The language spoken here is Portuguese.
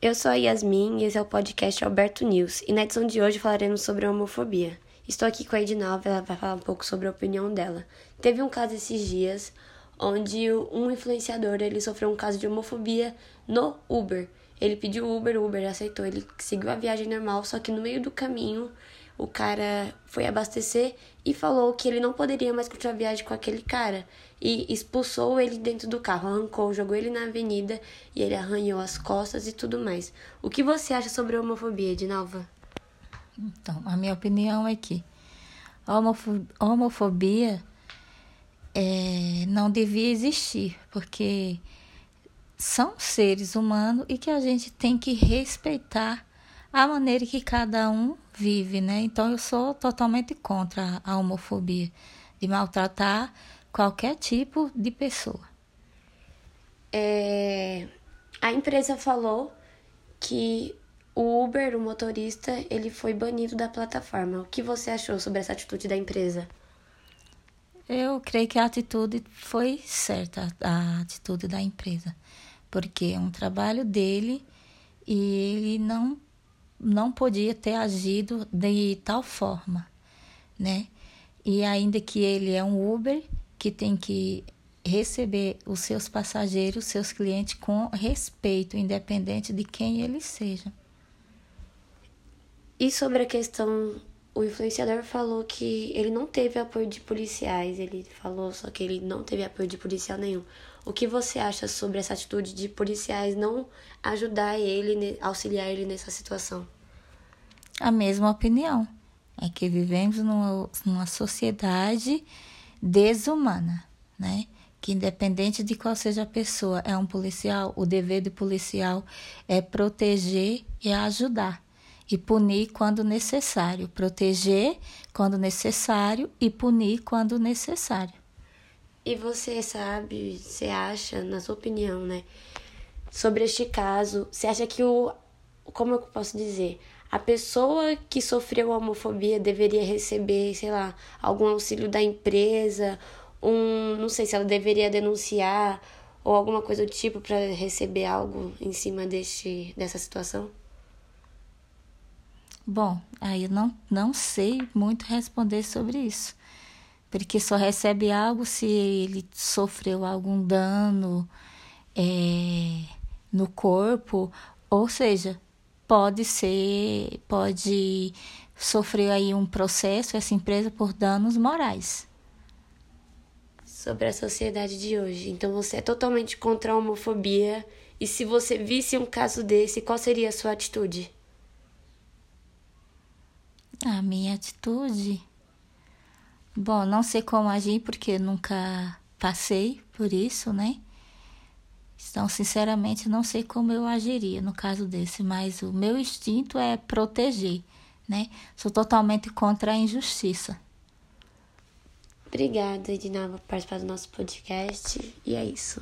Eu sou a Yasmin e esse é o podcast Alberto News. E na edição de hoje falaremos sobre homofobia. Estou aqui com a Edinalva, ela vai falar um pouco sobre a opinião dela. Teve um caso esses dias onde um influenciador ele sofreu um caso de homofobia no Uber. Ele pediu Uber, o Uber aceitou, ele seguiu a viagem normal, só que no meio do caminho o cara foi abastecer e falou que ele não poderia mais continuar a viagem com aquele cara. E expulsou ele dentro do carro, arrancou, jogou ele na avenida e ele arranhou as costas e tudo mais. O que você acha sobre a homofobia, Edinalva? Então, a minha opinião é que a homofobia é, não devia existir, porque são seres humanos e que a gente tem que respeitar a maneira que cada um vive, né? Então eu sou totalmente contra a homofobia, de maltratar qualquer tipo de pessoa. É, a empresa falou que o Uber, o motorista, ele foi banido da plataforma. O que você achou sobre essa atitude da empresa? Eu creio que a atitude foi certa, a atitude da empresa, porque é um trabalho dele e ele não não podia ter agido de tal forma, né? E ainda que ele é um Uber que tem que receber os seus passageiros, seus clientes com respeito, independente de quem eles sejam. E sobre a questão, o influenciador falou que ele não teve apoio de policiais, ele falou só que ele não teve apoio de policial nenhum. O que você acha sobre essa atitude de policiais não ajudar ele, auxiliar ele nessa situação? A mesma opinião. É que vivemos numa, sociedade desumana, né? Que independente de qual seja a pessoa, é um policial, o dever do policial é proteger e ajudar. E punir quando necessário. Proteger quando necessário e punir quando necessário. E você sabe, você acha, na sua opinião, né, sobre este caso, você acha que o. Como eu posso dizer? A pessoa que sofreu homofobia deveria receber, sei lá, algum auxílio da empresa, um. Não sei se ela deveria denunciar ou alguma coisa do tipo para receber algo em cima deste, dessa situação? Bom, aí eu não, não sei muito responder sobre isso porque só recebe algo se ele sofreu algum dano é, no corpo, ou seja, pode ser, pode sofrer aí um processo essa empresa por danos morais. Sobre a sociedade de hoje. Então você é totalmente contra a homofobia e se você visse um caso desse, qual seria a sua atitude? A minha atitude Bom, não sei como agir porque nunca passei por isso, né? Então, sinceramente, não sei como eu agiria no caso desse, mas o meu instinto é proteger, né? Sou totalmente contra a injustiça. Obrigada, Edinalva, por participar do nosso podcast. E é isso.